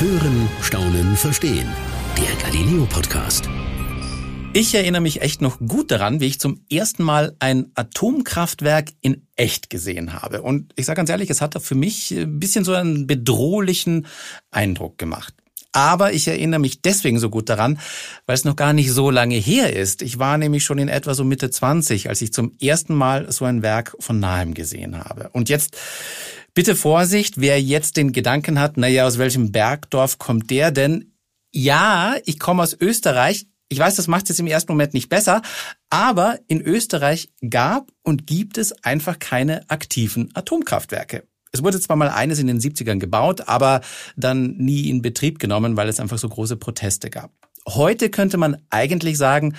Hören, Staunen, Verstehen. Der Galileo Podcast. Ich erinnere mich echt noch gut daran, wie ich zum ersten Mal ein Atomkraftwerk in echt gesehen habe. Und ich sage ganz ehrlich, es hat für mich ein bisschen so einen bedrohlichen Eindruck gemacht. Aber ich erinnere mich deswegen so gut daran, weil es noch gar nicht so lange her ist. Ich war nämlich schon in etwa so Mitte 20, als ich zum ersten Mal so ein Werk von nahem gesehen habe. Und jetzt bitte Vorsicht, wer jetzt den Gedanken hat, naja, aus welchem Bergdorf kommt der denn? Ja, ich komme aus Österreich. Ich weiß, das macht es jetzt im ersten Moment nicht besser, aber in Österreich gab und gibt es einfach keine aktiven Atomkraftwerke. Es wurde zwar mal eines in den 70ern gebaut, aber dann nie in Betrieb genommen, weil es einfach so große Proteste gab. Heute könnte man eigentlich sagen,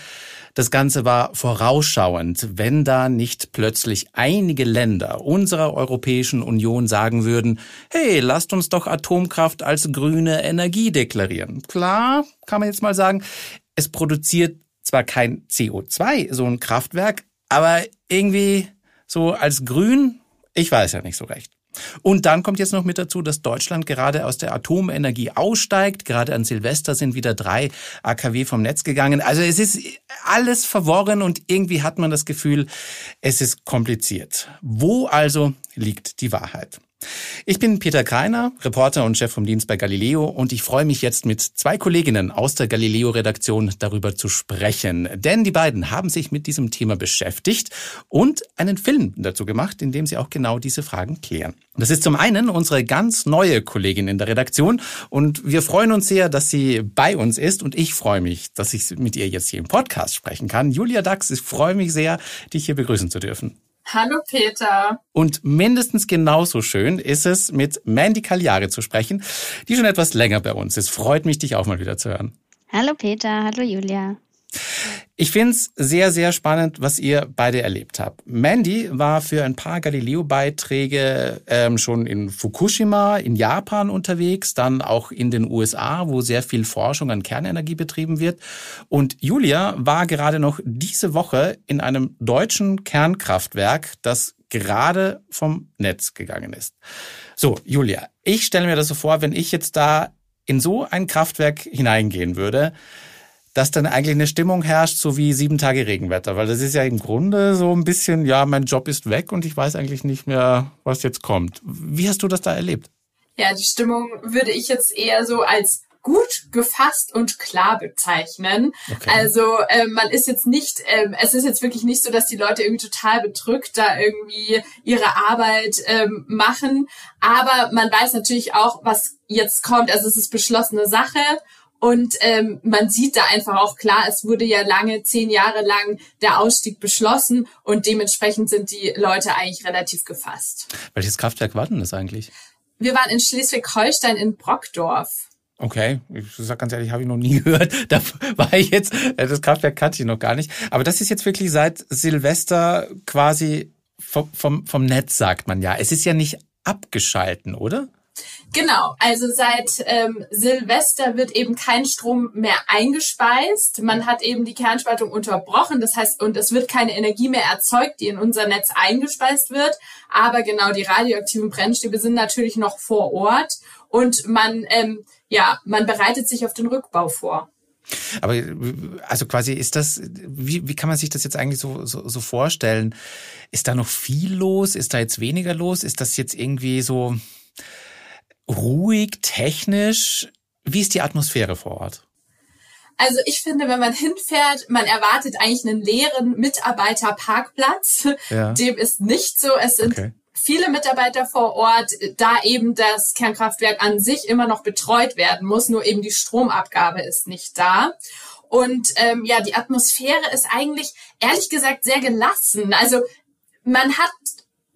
das Ganze war vorausschauend, wenn da nicht plötzlich einige Länder unserer Europäischen Union sagen würden, hey, lasst uns doch Atomkraft als grüne Energie deklarieren. Klar, kann man jetzt mal sagen, es produziert zwar kein CO2, so ein Kraftwerk, aber irgendwie so als grün, ich weiß ja nicht so recht. Und dann kommt jetzt noch mit dazu, dass Deutschland gerade aus der Atomenergie aussteigt. Gerade an Silvester sind wieder drei AKW vom Netz gegangen. Also es ist alles verworren und irgendwie hat man das Gefühl, es ist kompliziert. Wo also liegt die Wahrheit? Ich bin Peter Kreiner, Reporter und Chef vom Dienst bei Galileo und ich freue mich jetzt mit zwei Kolleginnen aus der Galileo-Redaktion darüber zu sprechen. Denn die beiden haben sich mit diesem Thema beschäftigt und einen Film dazu gemacht, in dem sie auch genau diese Fragen klären. Das ist zum einen unsere ganz neue Kollegin in der Redaktion und wir freuen uns sehr, dass sie bei uns ist und ich freue mich, dass ich mit ihr jetzt hier im Podcast sprechen kann. Julia Dax, ich freue mich sehr, dich hier begrüßen zu dürfen. Hallo Peter. Und mindestens genauso schön ist es, mit Mandy Cagliari zu sprechen, die schon etwas länger bei uns ist. Freut mich, dich auch mal wieder zu hören. Hallo Peter, hallo Julia. Ich find's sehr, sehr spannend, was ihr beide erlebt habt. Mandy war für ein paar Galileo-Beiträge ähm, schon in Fukushima in Japan unterwegs, dann auch in den USA, wo sehr viel Forschung an Kernenergie betrieben wird. Und Julia war gerade noch diese Woche in einem deutschen Kernkraftwerk, das gerade vom Netz gegangen ist. So, Julia, ich stelle mir das so vor, wenn ich jetzt da in so ein Kraftwerk hineingehen würde, dass dann eigentlich eine Stimmung herrscht, so wie sieben Tage Regenwetter. Weil das ist ja im Grunde so ein bisschen, ja, mein Job ist weg und ich weiß eigentlich nicht mehr, was jetzt kommt. Wie hast du das da erlebt? Ja, die Stimmung würde ich jetzt eher so als gut gefasst und klar bezeichnen. Okay. Also ähm, man ist jetzt nicht, ähm, es ist jetzt wirklich nicht so, dass die Leute irgendwie total bedrückt da irgendwie ihre Arbeit ähm, machen. Aber man weiß natürlich auch, was jetzt kommt. Also es ist beschlossene Sache und ähm, man sieht da einfach auch klar, es wurde ja lange, zehn Jahre lang der Ausstieg beschlossen und dementsprechend sind die Leute eigentlich relativ gefasst. Welches Kraftwerk war denn das eigentlich? Wir waren in Schleswig-Holstein in Brockdorf. Okay, ich sag ganz ehrlich, habe ich noch nie gehört. Da war ich jetzt, äh, das Kraftwerk kannte ich noch gar nicht. Aber das ist jetzt wirklich seit Silvester quasi vom, vom, vom Netz, sagt man ja. Es ist ja nicht abgeschalten, oder? Genau, also seit ähm, Silvester wird eben kein Strom mehr eingespeist. Man hat eben die Kernspaltung unterbrochen, das heißt, und es wird keine Energie mehr erzeugt, die in unser Netz eingespeist wird. Aber genau, die radioaktiven Brennstäbe sind natürlich noch vor Ort und man, ähm, ja, man bereitet sich auf den Rückbau vor. Aber also quasi ist das, wie, wie kann man sich das jetzt eigentlich so, so, so vorstellen? Ist da noch viel los? Ist da jetzt weniger los? Ist das jetzt irgendwie so ruhig, technisch? Wie ist die Atmosphäre vor Ort? Also ich finde, wenn man hinfährt, man erwartet eigentlich einen leeren Mitarbeiterparkplatz. Ja. Dem ist nicht so. Es sind okay. viele Mitarbeiter vor Ort, da eben das Kernkraftwerk an sich immer noch betreut werden muss, nur eben die Stromabgabe ist nicht da. Und ähm, ja, die Atmosphäre ist eigentlich ehrlich gesagt sehr gelassen. Also man hat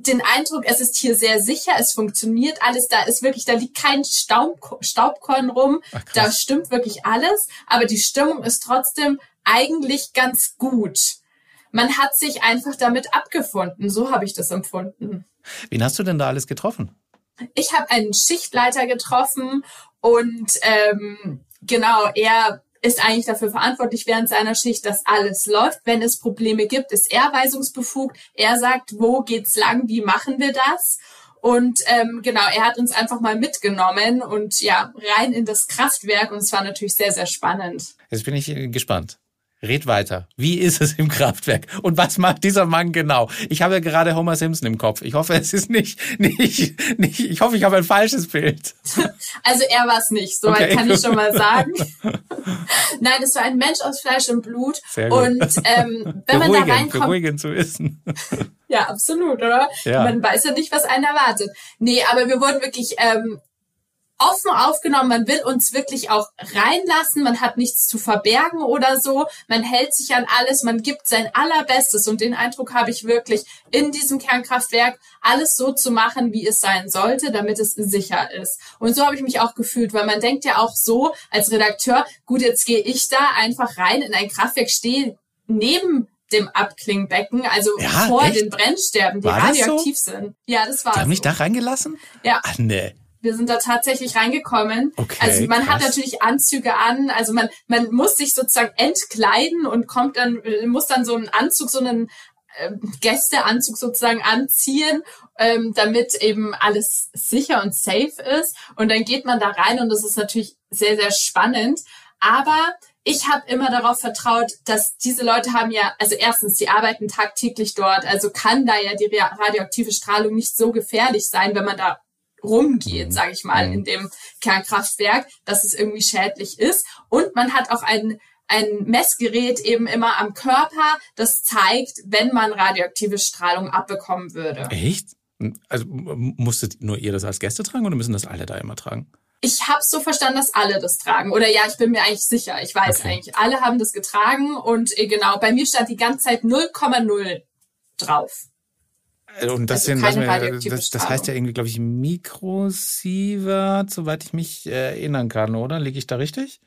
den Eindruck, es ist hier sehr sicher, es funktioniert alles, da ist wirklich, da liegt kein Staub, Staubkorn rum, Ach, da stimmt wirklich alles, aber die Stimmung ist trotzdem eigentlich ganz gut. Man hat sich einfach damit abgefunden, so habe ich das empfunden. Wen hast du denn da alles getroffen? Ich habe einen Schichtleiter getroffen und ähm, genau, er ist eigentlich dafür verantwortlich während seiner Schicht, dass alles läuft. Wenn es Probleme gibt, ist er weisungsbefugt. Er sagt, wo geht's lang, wie machen wir das? Und ähm, genau, er hat uns einfach mal mitgenommen und ja, rein in das Kraftwerk und es war natürlich sehr, sehr spannend. Jetzt bin ich gespannt. Red weiter. Wie ist es im Kraftwerk? Und was macht dieser Mann genau? Ich habe ja gerade Homer Simpson im Kopf. Ich hoffe, es ist nicht, nicht, nicht ich hoffe, ich habe ein falsches Bild. Also er war es nicht, soweit okay. kann ich schon mal sagen. Nein, es war ein Mensch aus Fleisch und Blut. Sehr gut. Und ähm, wenn man da reinkommt. Beruhigend zu wissen. Ja, absolut, oder? Ja. Man weiß ja nicht, was einen erwartet. Nee, aber wir wurden wirklich ähm, offen aufgenommen. Man will uns wirklich auch reinlassen. Man hat nichts zu verbergen oder so. Man hält sich an alles. Man gibt sein allerbestes. Und den Eindruck habe ich wirklich in diesem Kernkraftwerk alles so zu machen, wie es sein sollte, damit es sicher ist. Und so habe ich mich auch gefühlt, weil man denkt ja auch so als Redakteur, gut, jetzt gehe ich da einfach rein in ein Kraftwerk, stehe neben dem Abklingbecken, also ja, vor echt? den Brennsterben, die war radioaktiv so? sind. Ja, das war. Die haben so. mich da reingelassen? Ja. Ach nee. Wir sind da tatsächlich reingekommen. Okay, also man krass. hat natürlich Anzüge an, also man, man muss sich sozusagen entkleiden und kommt dann, muss dann so einen Anzug, so einen äh, Gästeanzug sozusagen anziehen, ähm, damit eben alles sicher und safe ist. Und dann geht man da rein und das ist natürlich sehr, sehr spannend. Aber ich habe immer darauf vertraut, dass diese Leute haben ja, also erstens, sie arbeiten tagtäglich dort, also kann da ja die radioaktive Strahlung nicht so gefährlich sein, wenn man da rumgeht, mhm. sage ich mal, mhm. in dem Kernkraftwerk, dass es irgendwie schädlich ist. Und man hat auch ein ein Messgerät eben immer am Körper, das zeigt, wenn man radioaktive Strahlung abbekommen würde. Echt? Also musstet nur ihr das als Gäste tragen oder müssen das alle da immer tragen? Ich habe so verstanden, dass alle das tragen. Oder ja, ich bin mir eigentlich sicher. Ich weiß okay. eigentlich. Alle haben das getragen und äh, genau, bei mir stand die ganze Zeit 0,0 drauf. Äh, und das, also sind, wir, das, das heißt ja irgendwie, glaube ich, Mikrosievert, soweit ich mich erinnern kann, oder? Liege ich da richtig?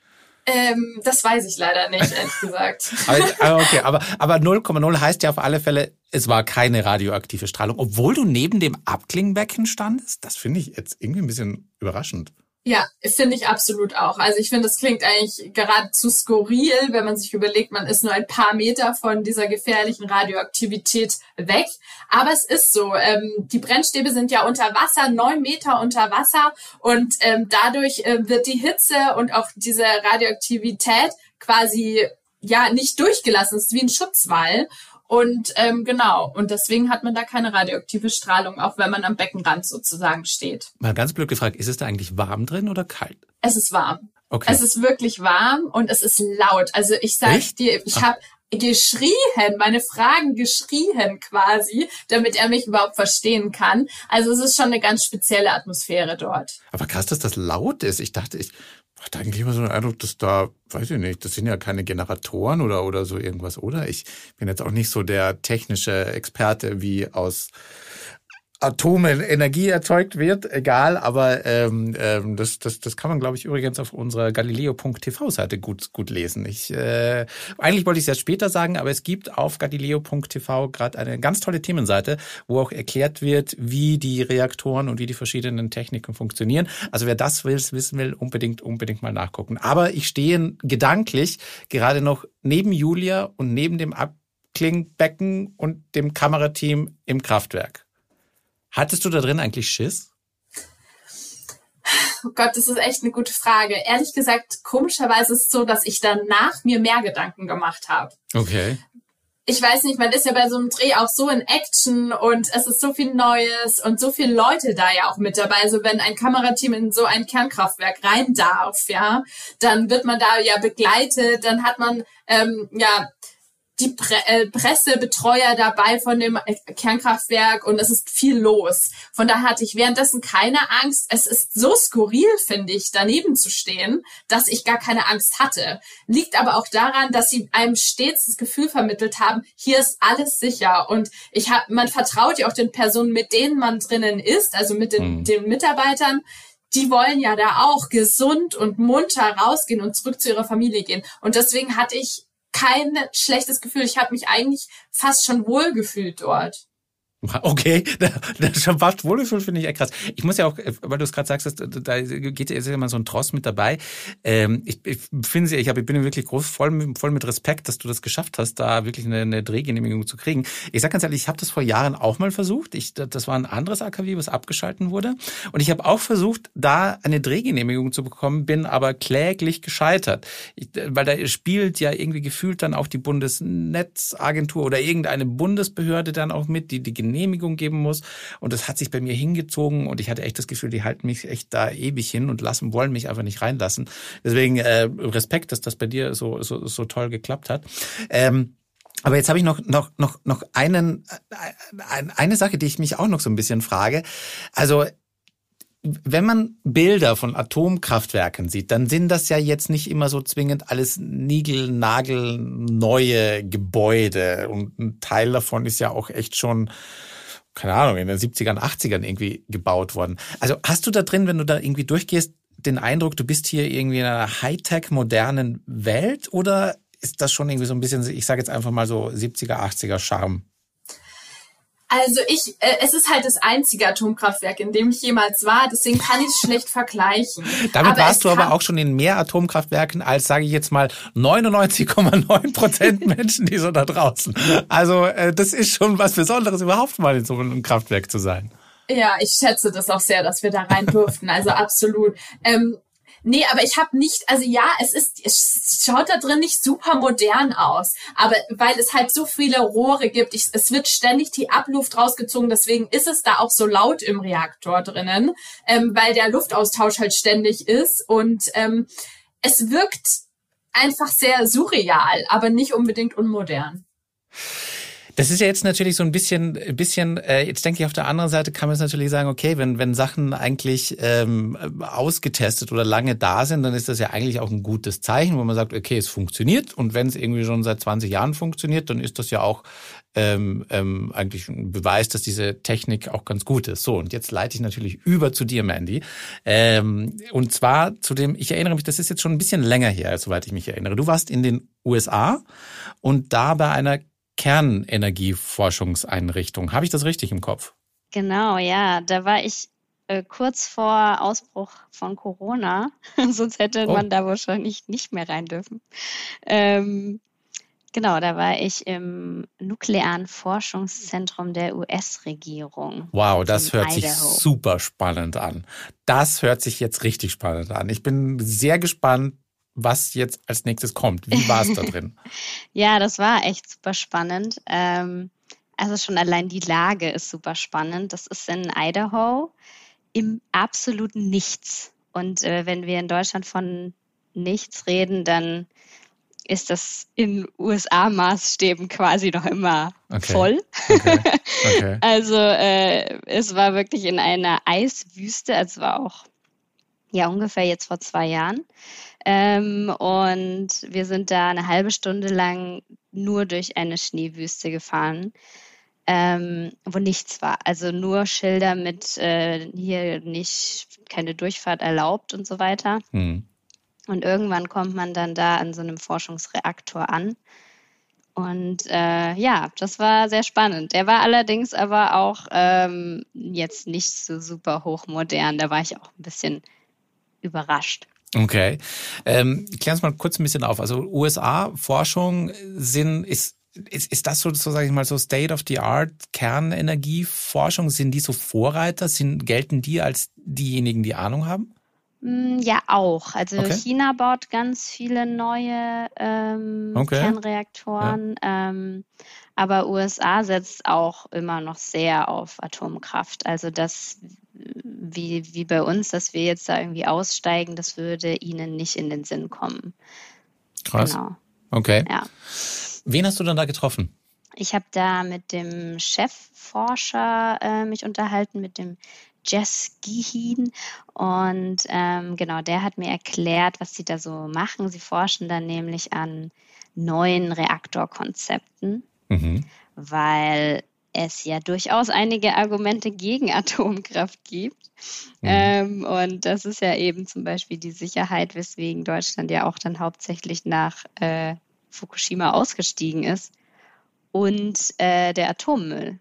Ähm, das weiß ich leider nicht, ehrlich gesagt. aber, okay, aber, aber 0,0 heißt ja auf alle Fälle, es war keine radioaktive Strahlung, obwohl du neben dem Abklingbecken standest. Das finde ich jetzt irgendwie ein bisschen überraschend. Ja, finde ich absolut auch. Also ich finde, das klingt eigentlich geradezu skurril, wenn man sich überlegt, man ist nur ein paar Meter von dieser gefährlichen Radioaktivität weg. Aber es ist so. Ähm, die Brennstäbe sind ja unter Wasser, neun Meter unter Wasser und ähm, dadurch äh, wird die Hitze und auch diese Radioaktivität quasi ja nicht durchgelassen. Es ist wie ein Schutzwall. Und ähm, genau, und deswegen hat man da keine radioaktive Strahlung, auch wenn man am Beckenrand sozusagen steht. Mal ganz blöd gefragt, ist es da eigentlich warm drin oder kalt? Es ist warm. Okay. Es ist wirklich warm und es ist laut. Also ich sag dir, ich habe geschrien, meine Fragen geschrien quasi, damit er mich überhaupt verstehen kann. Also es ist schon eine ganz spezielle Atmosphäre dort. Aber krass, dass das laut ist. Ich dachte, ich hatte eigentlich immer so den Eindruck, dass da, weiß ich nicht, das sind ja keine Generatoren oder, oder so irgendwas, oder? Ich bin jetzt auch nicht so der technische Experte wie aus Atomen Energie erzeugt wird, egal, aber ähm, ähm, das, das, das kann man, glaube ich, übrigens auf unserer Galileo.tv-Seite gut, gut lesen. Ich, äh, eigentlich wollte ich es ja später sagen, aber es gibt auf Galileo.tv gerade eine ganz tolle Themenseite, wo auch erklärt wird, wie die Reaktoren und wie die verschiedenen Techniken funktionieren. Also wer das will, wissen will, unbedingt, unbedingt mal nachgucken. Aber ich stehe gedanklich gerade noch neben Julia und neben dem Abklingbecken und dem Kamerateam im Kraftwerk. Hattest du da drin eigentlich Schiss? Oh Gott, das ist echt eine gute Frage. Ehrlich gesagt, komischerweise ist es so, dass ich danach mir mehr Gedanken gemacht habe. Okay. Ich weiß nicht, man ist ja bei so einem Dreh auch so in Action und es ist so viel Neues und so viele Leute da ja auch mit dabei. Also wenn ein Kamerateam in so ein Kernkraftwerk rein darf, ja, dann wird man da ja begleitet, dann hat man ähm, ja die Pre äh, Pressebetreuer dabei von dem Kernkraftwerk und es ist viel los. Von daher hatte ich währenddessen keine Angst. Es ist so skurril, finde ich, daneben zu stehen, dass ich gar keine Angst hatte. Liegt aber auch daran, dass sie einem stets das Gefühl vermittelt haben, hier ist alles sicher und ich habe, man vertraut ja auch den Personen, mit denen man drinnen ist, also mit den, mhm. den Mitarbeitern die wollen ja da auch gesund und munter rausgehen und zurück zu ihrer Familie gehen. Und deswegen hatte ich kein schlechtes Gefühl. Ich habe mich eigentlich fast schon wohl gefühlt dort. Okay, das schon fast Wohlgefühl finde ich echt krass. Ich muss ja auch, weil du es gerade sagst, da geht ja immer so ein Tross mit dabei. Ähm, ich, ich finde sie, ich, ich bin wirklich groß, voll, voll mit Respekt, dass du das geschafft hast, da wirklich eine, eine Drehgenehmigung zu kriegen. Ich sag ganz ehrlich, ich habe das vor Jahren auch mal versucht. Ich, das war ein anderes AKW, was abgeschalten wurde. Und ich habe auch versucht, da eine Drehgenehmigung zu bekommen, bin aber kläglich gescheitert. Ich, weil da spielt ja irgendwie gefühlt dann auch die Bundesnetzagentur oder irgendeine Bundesbehörde dann auch mit, die die Genehmigung geben muss. Und das hat sich bei mir hingezogen und ich hatte echt das Gefühl, die halten mich echt da ewig hin und lassen, wollen mich einfach nicht reinlassen. Deswegen äh, Respekt, dass das bei dir so, so, so toll geklappt hat. Ähm, aber jetzt habe ich noch, noch, noch, noch einen, äh, eine Sache, die ich mich auch noch so ein bisschen frage. Also wenn man Bilder von Atomkraftwerken sieht, dann sind das ja jetzt nicht immer so zwingend alles niegelnagelneue Gebäude. Und ein Teil davon ist ja auch echt schon, keine Ahnung, in den 70ern, 80ern irgendwie gebaut worden. Also hast du da drin, wenn du da irgendwie durchgehst, den Eindruck, du bist hier irgendwie in einer Hightech modernen Welt oder ist das schon irgendwie so ein bisschen, ich sage jetzt einfach mal so 70er, 80er Charme? Also ich, äh, es ist halt das einzige Atomkraftwerk, in dem ich jemals war, deswegen kann ich es schlecht vergleichen. Damit aber warst du aber auch schon in mehr Atomkraftwerken als, sage ich jetzt mal, 99,9 Prozent Menschen, die so da draußen. Also äh, das ist schon was Besonderes, überhaupt mal in so einem Kraftwerk zu sein. Ja, ich schätze das auch sehr, dass wir da rein durften. Also absolut. Ähm, Nee, aber ich habe nicht, also ja, es ist, es schaut da drin nicht super modern aus, aber weil es halt so viele Rohre gibt, ich, es wird ständig die Abluft rausgezogen, deswegen ist es da auch so laut im Reaktor drinnen, ähm, weil der Luftaustausch halt ständig ist und ähm, es wirkt einfach sehr surreal, aber nicht unbedingt unmodern. Das ist ja jetzt natürlich so ein bisschen, bisschen. Äh, jetzt denke ich auf der anderen Seite kann man es natürlich sagen, okay, wenn wenn Sachen eigentlich ähm, ausgetestet oder lange da sind, dann ist das ja eigentlich auch ein gutes Zeichen, wo man sagt, okay, es funktioniert. Und wenn es irgendwie schon seit 20 Jahren funktioniert, dann ist das ja auch ähm, ähm, eigentlich ein Beweis, dass diese Technik auch ganz gut ist. So, und jetzt leite ich natürlich über zu dir, Mandy. Ähm, und zwar zu dem, ich erinnere mich, das ist jetzt schon ein bisschen länger her, soweit ich mich erinnere. Du warst in den USA und da bei einer Kernenergieforschungseinrichtung. Habe ich das richtig im Kopf? Genau, ja. Da war ich äh, kurz vor Ausbruch von Corona. Sonst hätte oh. man da wahrscheinlich nicht mehr rein dürfen. Ähm, genau, da war ich im nuklearen Forschungszentrum der US-Regierung. Wow, das hört Idaho. sich super spannend an. Das hört sich jetzt richtig spannend an. Ich bin sehr gespannt, was jetzt als nächstes kommt. Wie war es da drin? ja, das war echt super spannend. Ähm, also schon allein die Lage ist super spannend. Das ist in Idaho im absoluten Nichts. Und äh, wenn wir in Deutschland von nichts reden, dann ist das in USA-Maßstäben quasi noch immer okay. voll. Okay. Okay. also äh, es war wirklich in einer Eiswüste, also es war auch ja ungefähr jetzt vor zwei Jahren. Ähm, und wir sind da eine halbe Stunde lang nur durch eine Schneewüste gefahren, ähm, wo nichts war. Also nur Schilder mit äh, hier nicht keine Durchfahrt erlaubt und so weiter. Mhm. Und irgendwann kommt man dann da an so einem Forschungsreaktor an. Und äh, ja, das war sehr spannend. Der war allerdings aber auch ähm, jetzt nicht so super hochmodern. Da war ich auch ein bisschen überrascht. Okay. Ähm, klär uns mal kurz ein bisschen auf. Also USA-Forschung sind, ist, ist, ist das so, so sage ich mal, so State-of-the-Art Kernenergieforschung? Sind die so Vorreiter? Sind, gelten die als diejenigen, die Ahnung haben? Mm, ja, auch. Also okay. China baut ganz viele neue ähm, okay. Kernreaktoren, ja. ähm, aber USA setzt auch immer noch sehr auf Atomkraft. Also das wie, wie bei uns, dass wir jetzt da irgendwie aussteigen, das würde ihnen nicht in den Sinn kommen. Krass. Genau. Okay. Ja. Wen hast du dann da getroffen? Ich habe da mit dem Chefforscher äh, mich unterhalten, mit dem Jess Gihin. Und ähm, genau, der hat mir erklärt, was sie da so machen. Sie forschen dann nämlich an neuen Reaktorkonzepten, mhm. weil es ja durchaus einige Argumente gegen Atomkraft gibt. Mhm. Ähm, und das ist ja eben zum Beispiel die Sicherheit, weswegen Deutschland ja auch dann hauptsächlich nach äh, Fukushima ausgestiegen ist und äh, der Atommüll.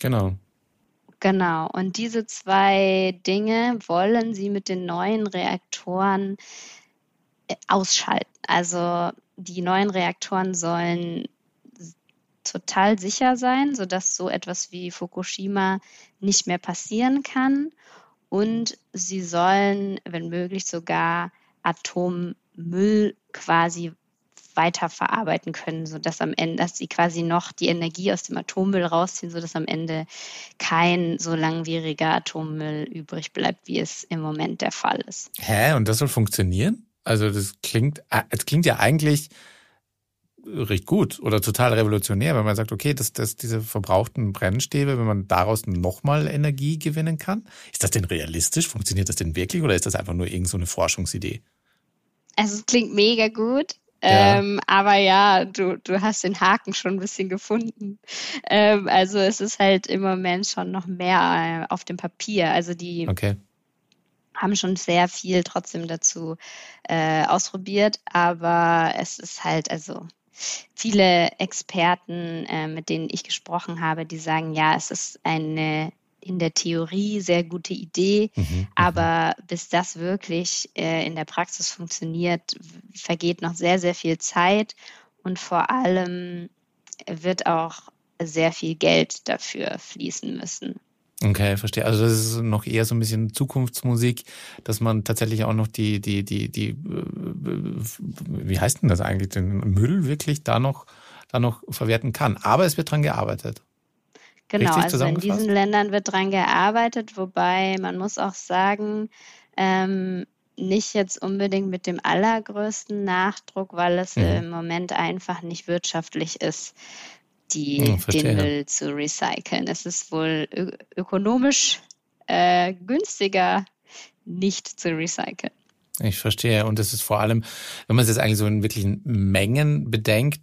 Genau. Genau. Und diese zwei Dinge wollen sie mit den neuen Reaktoren äh, ausschalten. Also die neuen Reaktoren sollen total sicher sein, sodass so etwas wie Fukushima nicht mehr passieren kann. Und sie sollen, wenn möglich, sogar Atommüll quasi weiterverarbeiten können, sodass am Ende, dass sie quasi noch die Energie aus dem Atommüll rausziehen, sodass am Ende kein so langwieriger Atommüll übrig bleibt, wie es im Moment der Fall ist. Hä? Und das soll funktionieren? Also das klingt, äh, es klingt ja eigentlich recht gut oder total revolutionär, wenn man sagt, okay, dass, dass diese verbrauchten Brennstäbe, wenn man daraus nochmal Energie gewinnen kann. Ist das denn realistisch? Funktioniert das denn wirklich oder ist das einfach nur irgendeine so Forschungsidee? Also es klingt mega gut. Ja. Ähm, aber ja, du, du hast den Haken schon ein bisschen gefunden. Ähm, also es ist halt im Moment schon noch mehr äh, auf dem Papier. Also die okay. haben schon sehr viel trotzdem dazu äh, ausprobiert, aber es ist halt, also viele Experten, äh, mit denen ich gesprochen habe, die sagen, ja, es ist eine in der Theorie sehr gute Idee, mhm, mhm, aber bis das wirklich äh, in der Praxis funktioniert, vergeht noch sehr, sehr viel Zeit und vor allem wird auch sehr viel Geld dafür fließen müssen. Okay, verstehe. Also das ist noch eher so ein bisschen Zukunftsmusik, dass man tatsächlich auch noch die, die, die, die, äh, wie heißt denn das eigentlich, den Müll wirklich da noch, da noch verwerten kann. Aber es wird dran gearbeitet. Genau, also in diesen Ländern wird dran gearbeitet, wobei man muss auch sagen, ähm, nicht jetzt unbedingt mit dem allergrößten Nachdruck, weil es mhm. im Moment einfach nicht wirtschaftlich ist die, ja, den Müll zu recyceln. Es ist wohl ökonomisch äh, günstiger, nicht zu recyceln. Ich verstehe. Und es ist vor allem, wenn man es jetzt eigentlich so in wirklichen Mengen bedenkt,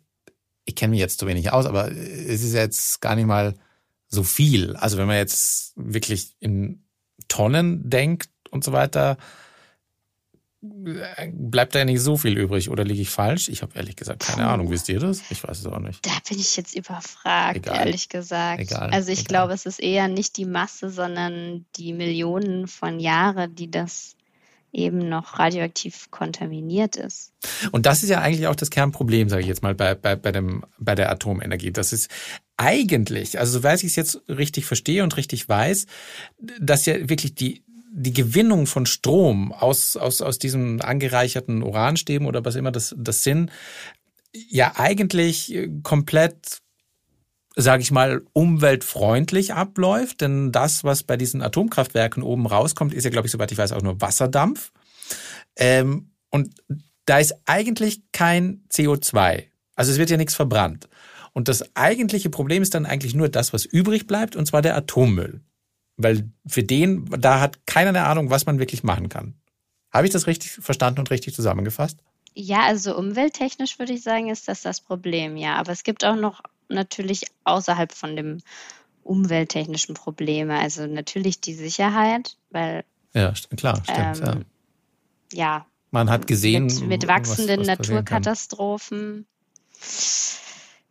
ich kenne mich jetzt zu wenig aus, aber es ist jetzt gar nicht mal so viel. Also wenn man jetzt wirklich in Tonnen denkt und so weiter, bleibt da nicht so viel übrig oder liege ich falsch? Ich habe ehrlich gesagt keine Puh. Ahnung. Wisst ihr das? Ich weiß es auch nicht. Da bin ich jetzt überfragt, egal. ehrlich gesagt. Egal. Also ich egal. glaube, es ist eher nicht die Masse, sondern die Millionen von Jahren, die das eben noch radioaktiv kontaminiert ist. Und das ist ja eigentlich auch das Kernproblem, sage ich jetzt mal, bei, bei, bei, dem, bei der Atomenergie. Das ist eigentlich, also soweit ich es jetzt richtig verstehe und richtig weiß, dass ja wirklich die die Gewinnung von Strom aus, aus, aus diesen angereicherten Uranstäben oder was immer das, das sind, ja eigentlich äh, komplett, sage ich mal, umweltfreundlich abläuft. Denn das, was bei diesen Atomkraftwerken oben rauskommt, ist ja, glaube ich, soweit ich weiß, auch nur Wasserdampf. Ähm, und da ist eigentlich kein CO2. Also es wird ja nichts verbrannt. Und das eigentliche Problem ist dann eigentlich nur das, was übrig bleibt, und zwar der Atommüll. Weil für den, da hat keiner eine Ahnung, was man wirklich machen kann. Habe ich das richtig verstanden und richtig zusammengefasst? Ja, also umwelttechnisch würde ich sagen, ist das das Problem, ja. Aber es gibt auch noch natürlich außerhalb von dem umwelttechnischen Probleme. Also natürlich die Sicherheit, weil. Ja, klar, stimmt. Ähm, ja. ja. Man hat gesehen. Mit, mit wachsenden was, was Naturkatastrophen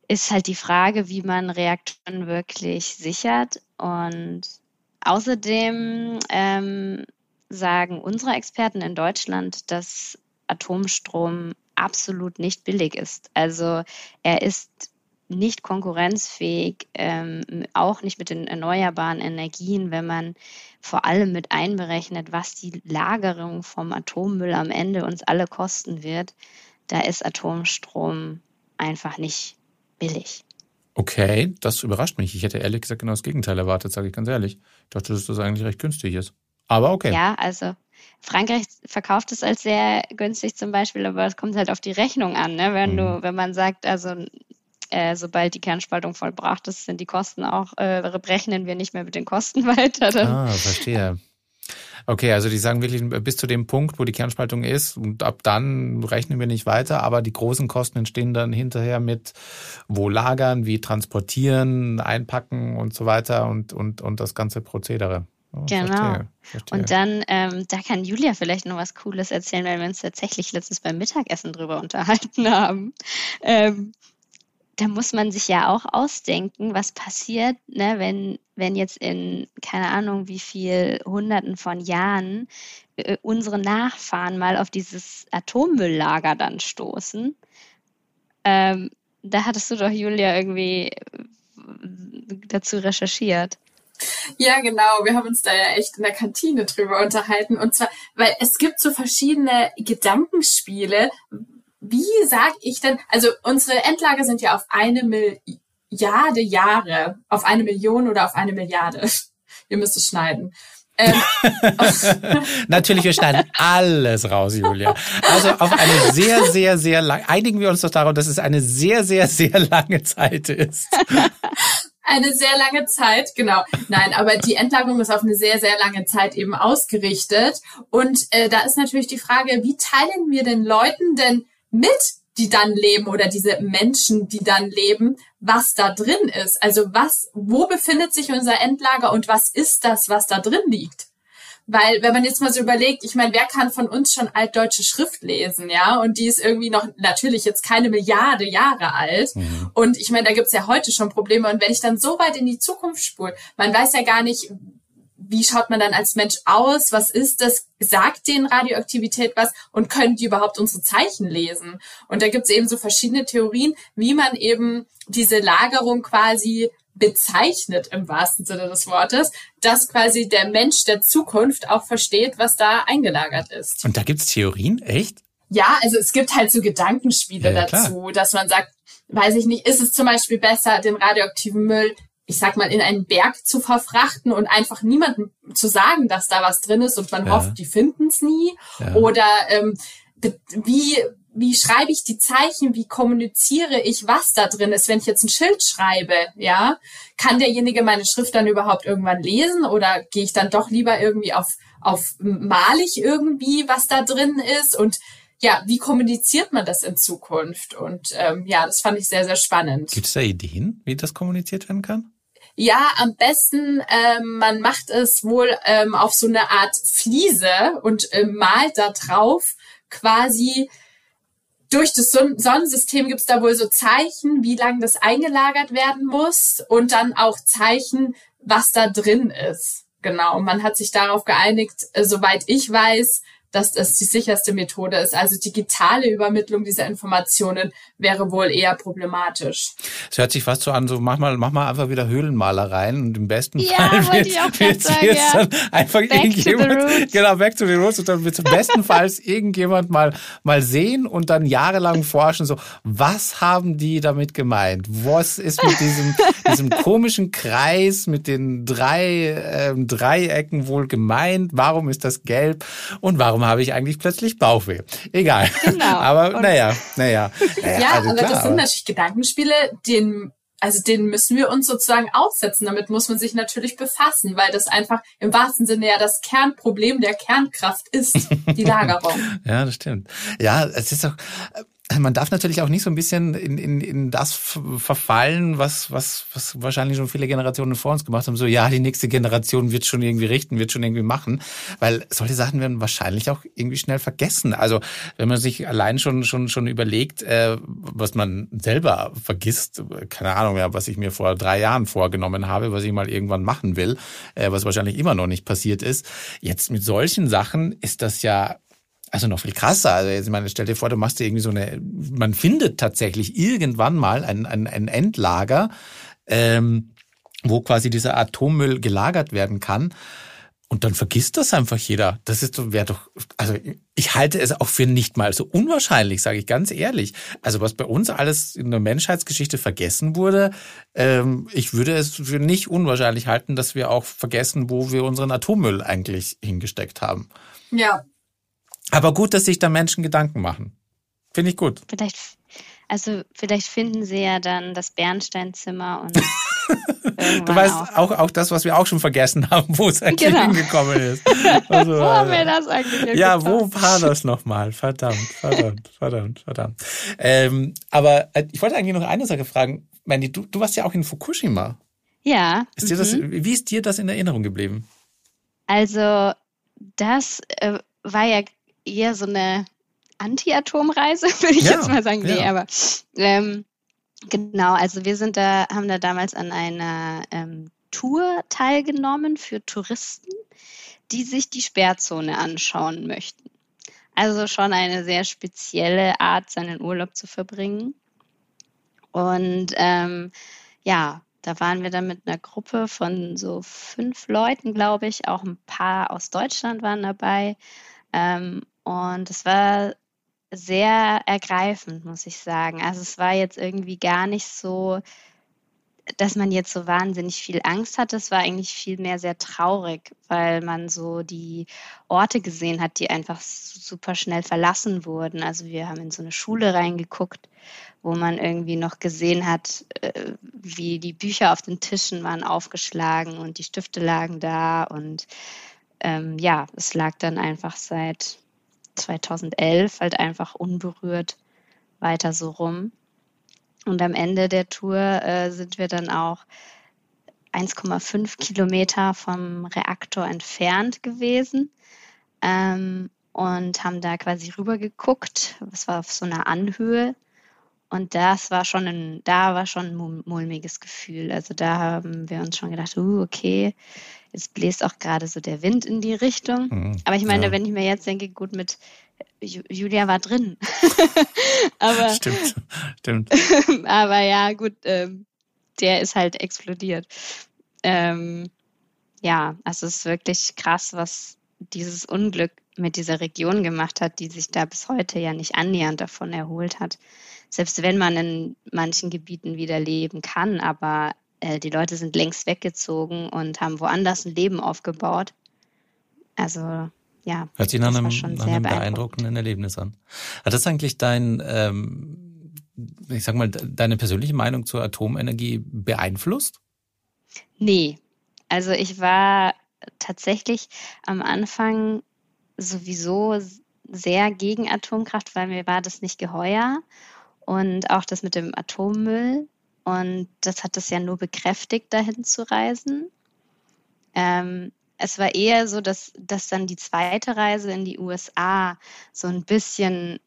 ist halt die Frage, wie man Reaktoren wirklich sichert. Und Außerdem ähm, sagen unsere Experten in Deutschland, dass Atomstrom absolut nicht billig ist. Also er ist nicht konkurrenzfähig, ähm, auch nicht mit den erneuerbaren Energien, wenn man vor allem mit einberechnet, was die Lagerung vom Atommüll am Ende uns alle kosten wird. Da ist Atomstrom einfach nicht billig. Okay, das überrascht mich. Ich hätte ehrlich gesagt genau das Gegenteil erwartet, sage ich ganz ehrlich. Ich dachte, dass das eigentlich recht günstig ist. Aber okay. Ja, also Frankreich verkauft es als sehr günstig zum Beispiel, aber es kommt halt auf die Rechnung an. Ne? Wenn mhm. du, wenn man sagt, also äh, sobald die Kernspaltung vollbracht ist, sind die Kosten auch, äh, rechnen wir nicht mehr mit den Kosten weiter. Dann. Ah, verstehe. Okay, also die sagen wirklich bis zu dem Punkt, wo die Kernspaltung ist und ab dann rechnen wir nicht weiter, aber die großen Kosten entstehen dann hinterher mit wo lagern, wie transportieren, einpacken und so weiter und, und, und das ganze Prozedere. Oh, genau. Verstehe, verstehe. Und dann, ähm, da kann Julia vielleicht noch was Cooles erzählen, weil wir uns tatsächlich letztens beim Mittagessen drüber unterhalten haben. Ähm, da muss man sich ja auch ausdenken, was passiert, ne, wenn, wenn jetzt in, keine Ahnung, wie viel Hunderten von Jahren äh, unsere Nachfahren mal auf dieses Atommülllager dann stoßen. Ähm, da hattest du doch, Julia, irgendwie äh, dazu recherchiert. Ja, genau. Wir haben uns da ja echt in der Kantine drüber unterhalten. Und zwar, weil es gibt so verschiedene Gedankenspiele. Wie sag ich denn, also unsere Endlager sind ja auf eine Milliarde Jahre, auf eine Million oder auf eine Milliarde. Ihr müsst es schneiden. Ähm, Natürlich, wir schneiden alles raus, Julia. Also auf eine sehr, sehr, sehr lang. Einigen wir uns doch darauf, dass es eine sehr, sehr, sehr lange Zeit ist. Eine sehr lange Zeit, genau. Nein, aber die Endlagerung ist auf eine sehr, sehr lange Zeit eben ausgerichtet. Und äh, da ist natürlich die Frage, wie teilen wir den Leuten denn mit, die dann leben oder diese Menschen, die dann leben, was da drin ist? Also was, wo befindet sich unser Endlager und was ist das, was da drin liegt? Weil, wenn man jetzt mal so überlegt, ich meine, wer kann von uns schon altdeutsche Schrift lesen, ja? Und die ist irgendwie noch natürlich jetzt keine Milliarde Jahre alt. Mhm. Und ich meine, da gibt's ja heute schon Probleme. Und wenn ich dann so weit in die Zukunft spule, man weiß ja gar nicht, wie schaut man dann als Mensch aus? Was ist das? Sagt den Radioaktivität was? Und können die überhaupt unsere Zeichen lesen? Und da gibt's eben so verschiedene Theorien, wie man eben diese Lagerung quasi bezeichnet im wahrsten Sinne des Wortes, dass quasi der Mensch der Zukunft auch versteht, was da eingelagert ist. Und da gibt's Theorien, echt? Ja, also es gibt halt so Gedankenspiele ja, ja, dazu, klar. dass man sagt, weiß ich nicht, ist es zum Beispiel besser, den radioaktiven Müll, ich sag mal, in einen Berg zu verfrachten und einfach niemandem zu sagen, dass da was drin ist und man ja. hofft, die finden's nie? Oder ähm, wie wie schreibe ich die Zeichen, wie kommuniziere ich, was da drin ist, wenn ich jetzt ein Schild schreibe, ja? Kann derjenige meine Schrift dann überhaupt irgendwann lesen oder gehe ich dann doch lieber irgendwie auf, auf malig irgendwie, was da drin ist und ja, wie kommuniziert man das in Zukunft? Und ähm, ja, das fand ich sehr, sehr spannend. Gibt es da Ideen, wie das kommuniziert werden kann? Ja, am besten, ähm, man macht es wohl ähm, auf so eine Art Fliese und ähm, malt da drauf quasi durch das Sonnensystem gibt es da wohl so Zeichen, wie lange das eingelagert werden muss und dann auch Zeichen, was da drin ist. Genau. Und man hat sich darauf geeinigt, äh, soweit ich weiß, dass das die sicherste Methode ist. Also digitale Übermittlung dieser Informationen wäre wohl eher problematisch. Es hört sich fast so an, so mach mal, mach mal einfach wieder Höhlenmalereien und im besten ja, Fall wird, wird sagen, jetzt ja. dann einfach back irgendjemand, genau, back to the roots und dann wird zum besten Falls irgendjemand mal, mal sehen und dann jahrelang forschen, so, was haben die damit gemeint? Was ist mit diesem, diesem komischen Kreis mit den drei ähm, Dreiecken wohl gemeint? Warum ist das gelb? Und warum habe ich eigentlich plötzlich Bauchweh? Egal. Genau. Aber naja, naja. naja ja, also aber klar, das sind natürlich Gedankenspiele, den also den müssen wir uns sozusagen aussetzen. Damit muss man sich natürlich befassen, weil das einfach im wahrsten Sinne ja das Kernproblem der Kernkraft ist, die Lagerung. ja, das stimmt. Ja, es ist doch, man darf natürlich auch nicht so ein bisschen in, in, in das verfallen, was, was, was wahrscheinlich schon viele Generationen vor uns gemacht haben. So, ja, die nächste Generation wird schon irgendwie richten, wird schon irgendwie machen. Weil solche Sachen werden wahrscheinlich auch irgendwie schnell vergessen. Also, wenn man sich allein schon, schon, schon überlegt, äh, was man selber vergisst, keine Ahnung, ja, was ich mir vor drei Jahren vorgenommen habe, was ich mal irgendwann machen will, äh, was wahrscheinlich immer noch nicht passiert ist. Jetzt mit solchen Sachen ist das ja also noch viel krasser. Also jetzt, ich meine, stell dir vor, du machst dir irgendwie so eine, man findet tatsächlich irgendwann mal ein, ein, ein Endlager, ähm, wo quasi dieser Atommüll gelagert werden kann. Und dann vergisst das einfach jeder. Das ist wäre doch, also ich halte es auch für nicht mal so unwahrscheinlich, sage ich ganz ehrlich. Also was bei uns alles in der Menschheitsgeschichte vergessen wurde, ähm, ich würde es für nicht unwahrscheinlich halten, dass wir auch vergessen, wo wir unseren Atommüll eigentlich hingesteckt haben. Ja, aber gut, dass sich da Menschen Gedanken machen. Finde ich gut. Vielleicht, also vielleicht finden sie ja dann das Bernsteinzimmer und Du weißt auch. auch. auch das, was wir auch schon vergessen haben, wo es eigentlich genau. hingekommen ist. Also, wo haben wir das eigentlich Ja, wo war das nochmal? Verdammt, verdammt, verdammt, verdammt. Ähm, aber äh, ich wollte eigentlich noch eine Sache fragen. Mandy, du, du warst ja auch in Fukushima. Ja. Ist dir das, mhm. wie ist dir das in Erinnerung geblieben? Also, das äh, war ja eher so eine Anti-Atom-Reise, würde ich ja, jetzt mal sagen. Nee, ja. aber ähm, Genau, also wir sind da, haben da damals an einer ähm, Tour teilgenommen für Touristen, die sich die Sperrzone anschauen möchten. Also schon eine sehr spezielle Art, seinen Urlaub zu verbringen. Und ähm, ja, da waren wir dann mit einer Gruppe von so fünf Leuten, glaube ich. Auch ein paar aus Deutschland waren dabei. Ähm, und es war sehr ergreifend, muss ich sagen. Also es war jetzt irgendwie gar nicht so, dass man jetzt so wahnsinnig viel Angst hatte. Es war eigentlich viel mehr sehr traurig, weil man so die Orte gesehen hat, die einfach super schnell verlassen wurden. Also wir haben in so eine Schule reingeguckt, wo man irgendwie noch gesehen hat, äh, wie die Bücher auf den Tischen waren aufgeschlagen und die Stifte lagen da. Und ähm, ja, es lag dann einfach seit 2011 halt einfach unberührt weiter so rum. Und am Ende der Tour äh, sind wir dann auch 1,5 Kilometer vom Reaktor entfernt gewesen ähm, und haben da quasi rüber geguckt. Es war auf so einer Anhöhe. Und das war schon ein, da war schon ein mulmiges Gefühl. Also da haben wir uns schon gedacht, uh, okay, Jetzt bläst auch gerade so der Wind in die Richtung. Mhm, Aber ich meine, ja. wenn ich mir jetzt denke, gut, mit Julia war drin. aber, stimmt, stimmt. aber ja, gut, ähm, der ist halt explodiert. Ähm, ja, also es ist wirklich krass, was dieses Unglück mit dieser Region gemacht hat, die sich da bis heute ja nicht annähernd davon erholt hat. Selbst wenn man in manchen Gebieten wieder leben kann, aber äh, die Leute sind längst weggezogen und haben woanders ein Leben aufgebaut. Also ja, Hört sich nach einem, nach einem beeindruckenden Erlebnis an. Hat das eigentlich dein, ähm, ich sag mal, deine persönliche Meinung zur Atomenergie beeinflusst? Nee. Also ich war tatsächlich am Anfang sowieso sehr gegen Atomkraft, weil mir war das nicht geheuer. Und auch das mit dem Atommüll und das hat es ja nur bekräftigt, dahin zu reisen. Ähm, es war eher so, dass, dass dann die zweite Reise in die USA so ein bisschen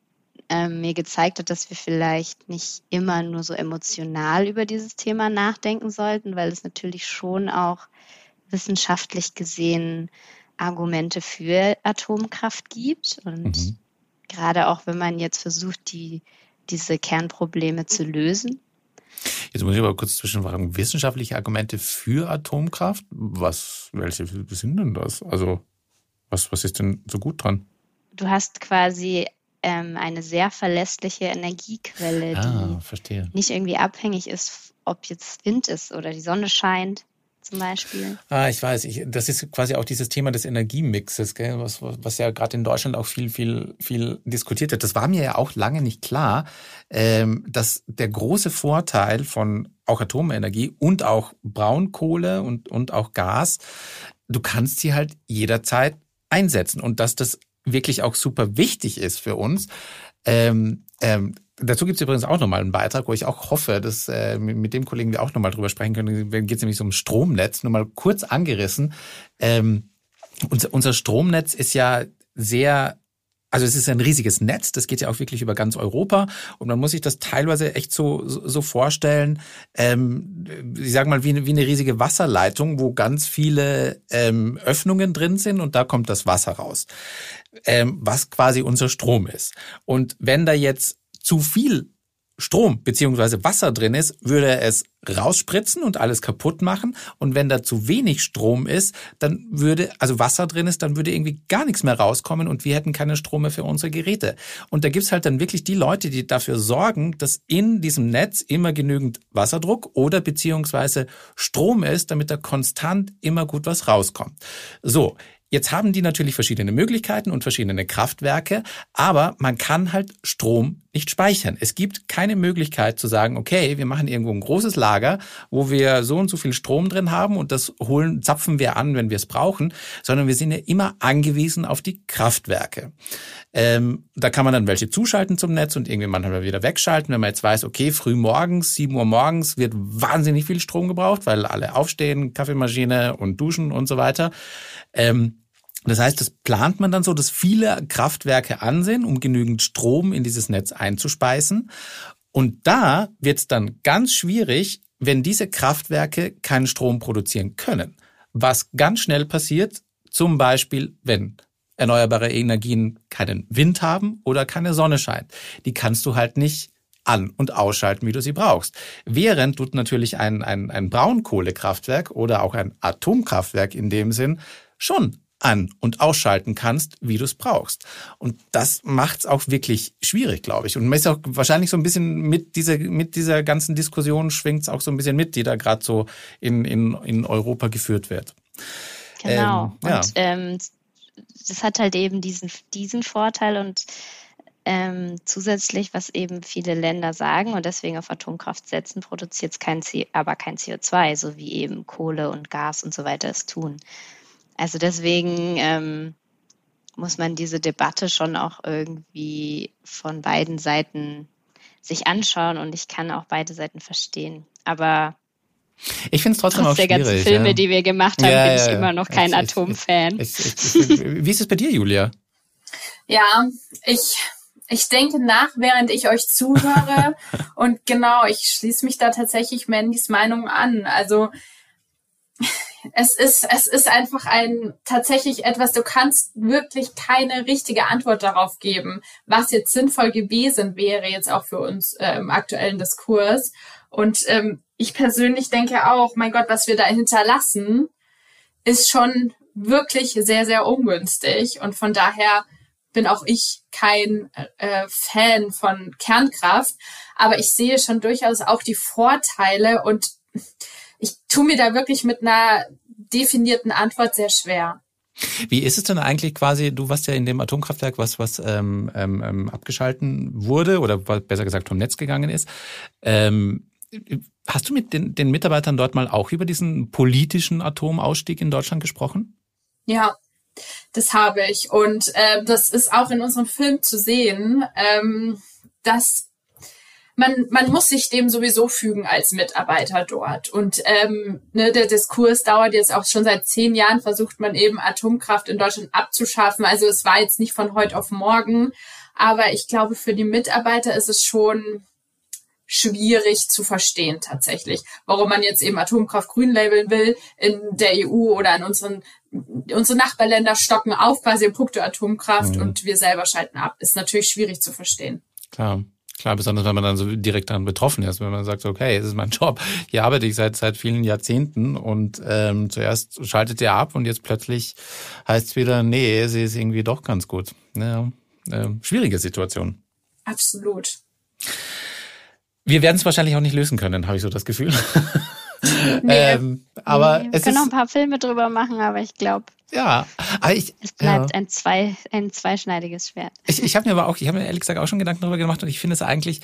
ähm, mir gezeigt hat, dass wir vielleicht nicht immer nur so emotional über dieses Thema nachdenken sollten, weil es natürlich schon auch wissenschaftlich gesehen Argumente für Atomkraft gibt. Und mhm. gerade auch wenn man jetzt versucht, die, diese Kernprobleme zu lösen, Jetzt muss ich aber kurz zwischenfragen. Wissenschaftliche Argumente für Atomkraft? Was, welche sind denn das? Also, was, was ist denn so gut dran? Du hast quasi ähm, eine sehr verlässliche Energiequelle, ah, die verstehe. nicht irgendwie abhängig ist, ob jetzt Wind ist oder die Sonne scheint zum Beispiel. Ah, ich weiß. Ich, das ist quasi auch dieses Thema des Energiemixes, gell, was, was ja gerade in Deutschland auch viel, viel, viel diskutiert wird. Das war mir ja auch lange nicht klar, ähm, dass der große Vorteil von auch Atomenergie und auch Braunkohle und, und auch Gas, du kannst sie halt jederzeit einsetzen und dass das wirklich auch super wichtig ist für uns. Ähm, ähm, Dazu gibt es übrigens auch nochmal einen Beitrag, wo ich auch hoffe, dass äh, mit dem Kollegen wir auch nochmal drüber sprechen können. Da geht es nämlich so um Stromnetz, nur mal kurz angerissen. Ähm, unser, unser Stromnetz ist ja sehr also es ist ein riesiges Netz, das geht ja auch wirklich über ganz Europa und man muss sich das teilweise echt so, so vorstellen, ähm, ich sage mal, wie wie eine riesige Wasserleitung, wo ganz viele ähm, Öffnungen drin sind und da kommt das Wasser raus, ähm, was quasi unser Strom ist. Und wenn da jetzt zu viel Strom beziehungsweise Wasser drin ist, würde er es rausspritzen und alles kaputt machen. Und wenn da zu wenig Strom ist, dann würde, also Wasser drin ist, dann würde irgendwie gar nichts mehr rauskommen und wir hätten keine Strom mehr für unsere Geräte. Und da gibt's halt dann wirklich die Leute, die dafür sorgen, dass in diesem Netz immer genügend Wasserdruck oder beziehungsweise Strom ist, damit da konstant immer gut was rauskommt. So. Jetzt haben die natürlich verschiedene Möglichkeiten und verschiedene Kraftwerke, aber man kann halt Strom nicht speichern. Es gibt keine Möglichkeit zu sagen, okay, wir machen irgendwo ein großes Lager, wo wir so und so viel Strom drin haben und das holen, zapfen wir an, wenn wir es brauchen, sondern wir sind ja immer angewiesen auf die Kraftwerke. Ähm, da kann man dann welche zuschalten zum Netz und irgendwie manchmal wieder wegschalten, wenn man jetzt weiß, okay, früh morgens, sieben Uhr morgens wird wahnsinnig viel Strom gebraucht, weil alle aufstehen, Kaffeemaschine und duschen und so weiter. Ähm, das heißt, das plant man dann so, dass viele Kraftwerke ansehen, um genügend Strom in dieses Netz einzuspeisen. Und da wird es dann ganz schwierig, wenn diese Kraftwerke keinen Strom produzieren können. Was ganz schnell passiert, zum Beispiel, wenn erneuerbare Energien keinen Wind haben oder keine Sonne scheint. Die kannst du halt nicht an- und ausschalten, wie du sie brauchst. Während du natürlich ein, ein, ein Braunkohlekraftwerk oder auch ein Atomkraftwerk in dem Sinn schon an- und ausschalten kannst, wie du es brauchst. Und das macht es auch wirklich schwierig, glaube ich. Und man ist auch wahrscheinlich so ein bisschen mit dieser, mit dieser ganzen Diskussion schwingt es auch so ein bisschen mit, die da gerade so in, in, in Europa geführt wird. Genau. Ähm, ja. Und ähm, das hat halt eben diesen, diesen Vorteil und ähm, zusätzlich, was eben viele Länder sagen und deswegen auf Atomkraft setzen, produziert es kein C aber kein CO2, so wie eben Kohle und Gas und so weiter es tun. Also deswegen ähm, muss man diese Debatte schon auch irgendwie von beiden Seiten sich anschauen und ich kann auch beide Seiten verstehen. Aber ich finde es trotzdem Trotz auch schwierig. der ganzen Filme, ja. die wir gemacht haben, ja, bin ja, ich immer noch kein Atomfan. wie ist es bei dir, Julia? Ja, ich ich denke nach, während ich euch zuhöre. und genau, ich schließe mich da tatsächlich Mandys Meinung an. Also es ist, es ist einfach ein tatsächlich etwas, du kannst wirklich keine richtige Antwort darauf geben, was jetzt sinnvoll gewesen wäre, jetzt auch für uns äh, im aktuellen Diskurs. Und ähm, ich persönlich denke auch, mein Gott, was wir da hinterlassen, ist schon wirklich sehr, sehr ungünstig. Und von daher bin auch ich kein äh, Fan von Kernkraft, aber ich sehe schon durchaus auch die Vorteile und ich tue mir da wirklich mit einer definierten Antwort sehr schwer. Wie ist es denn eigentlich quasi, du warst ja in dem Atomkraftwerk, was, was ähm, ähm, ähm abgeschalten wurde oder besser gesagt vom Netz gegangen ist. Ähm, hast du mit den, den Mitarbeitern dort mal auch über diesen politischen Atomausstieg in Deutschland gesprochen? Ja, das habe ich. Und äh, das ist auch in unserem Film zu sehen, ähm, dass man, man muss sich dem sowieso fügen als Mitarbeiter dort. Und ähm, ne, der Diskurs dauert jetzt auch schon seit zehn Jahren, versucht man eben Atomkraft in Deutschland abzuschaffen. Also es war jetzt nicht von heute auf morgen. Aber ich glaube, für die Mitarbeiter ist es schon schwierig zu verstehen tatsächlich, warum man jetzt eben Atomkraft grün labeln will in der EU oder in unseren unsere Nachbarländer stocken auf quasi im Punkto Atomkraft mhm. und wir selber schalten ab. Ist natürlich schwierig zu verstehen. Klar. Klar, besonders wenn man dann so direkt dann betroffen ist, wenn man sagt, okay, es ist mein Job, hier arbeite ich seit seit vielen Jahrzehnten und ähm, zuerst schaltet ihr ab und jetzt plötzlich heißt es wieder, nee, sie ist irgendwie doch ganz gut. Ja, äh, schwierige Situation. Absolut. Wir werden es wahrscheinlich auch nicht lösen können, habe ich so das Gefühl. Nee, ähm, aber nee, wir können noch ein paar Filme drüber machen, aber ich glaube, ja, aber ich, es bleibt ja. ein, zwei, ein zweischneidiges Schwert. Ich, ich habe mir aber auch, ich habe mir ehrlich gesagt auch schon Gedanken darüber gemacht und ich finde es eigentlich,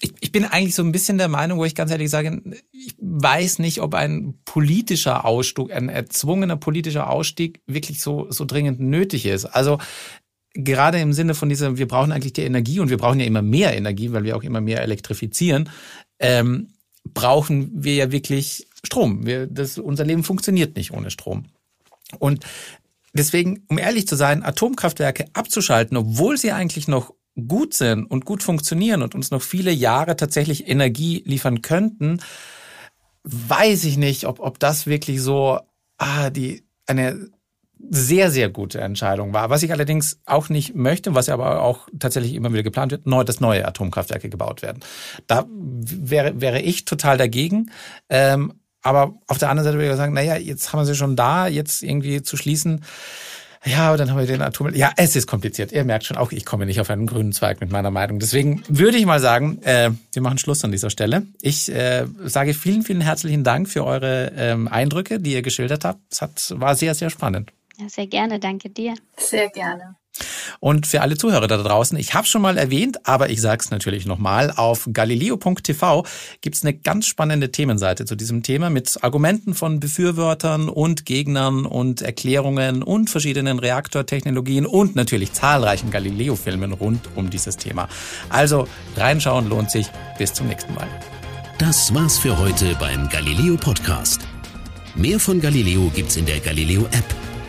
ich, ich bin eigentlich so ein bisschen der Meinung, wo ich ganz ehrlich sage, ich weiß nicht, ob ein politischer Ausstieg, ein erzwungener politischer Ausstieg wirklich so, so dringend nötig ist. Also gerade im Sinne von dieser, wir brauchen eigentlich die Energie und wir brauchen ja immer mehr Energie, weil wir auch immer mehr elektrifizieren, ähm, brauchen wir ja wirklich Strom. Wir, das, unser Leben funktioniert nicht ohne Strom. Und deswegen, um ehrlich zu sein, Atomkraftwerke abzuschalten, obwohl sie eigentlich noch gut sind und gut funktionieren und uns noch viele Jahre tatsächlich Energie liefern könnten, weiß ich nicht, ob, ob das wirklich so ah, die eine sehr, sehr gute Entscheidung war. Was ich allerdings auch nicht möchte, was aber auch tatsächlich immer wieder geplant wird, neu, dass neue Atomkraftwerke gebaut werden. Da wäre, wäre ich total dagegen. Ähm, aber auf der anderen Seite würde ich sagen, naja, jetzt haben wir sie schon da, jetzt irgendwie zu schließen. Ja, aber dann haben wir den Atom. Ja, es ist kompliziert. Ihr merkt schon, auch ich komme nicht auf einen grünen Zweig mit meiner Meinung. Deswegen würde ich mal sagen, äh, wir machen Schluss an dieser Stelle. Ich äh, sage vielen, vielen herzlichen Dank für eure ähm, Eindrücke, die ihr geschildert habt. Es hat, war sehr, sehr spannend. Ja, sehr gerne, danke dir. Sehr gerne. Und für alle Zuhörer da draußen, ich habe schon mal erwähnt, aber ich sage es natürlich nochmal, auf galileo.tv gibt es eine ganz spannende Themenseite zu diesem Thema mit Argumenten von Befürwortern und Gegnern und Erklärungen und verschiedenen Reaktortechnologien und natürlich zahlreichen Galileo-Filmen rund um dieses Thema. Also reinschauen lohnt sich. Bis zum nächsten Mal. Das war's für heute beim Galileo Podcast. Mehr von Galileo gibt's in der Galileo App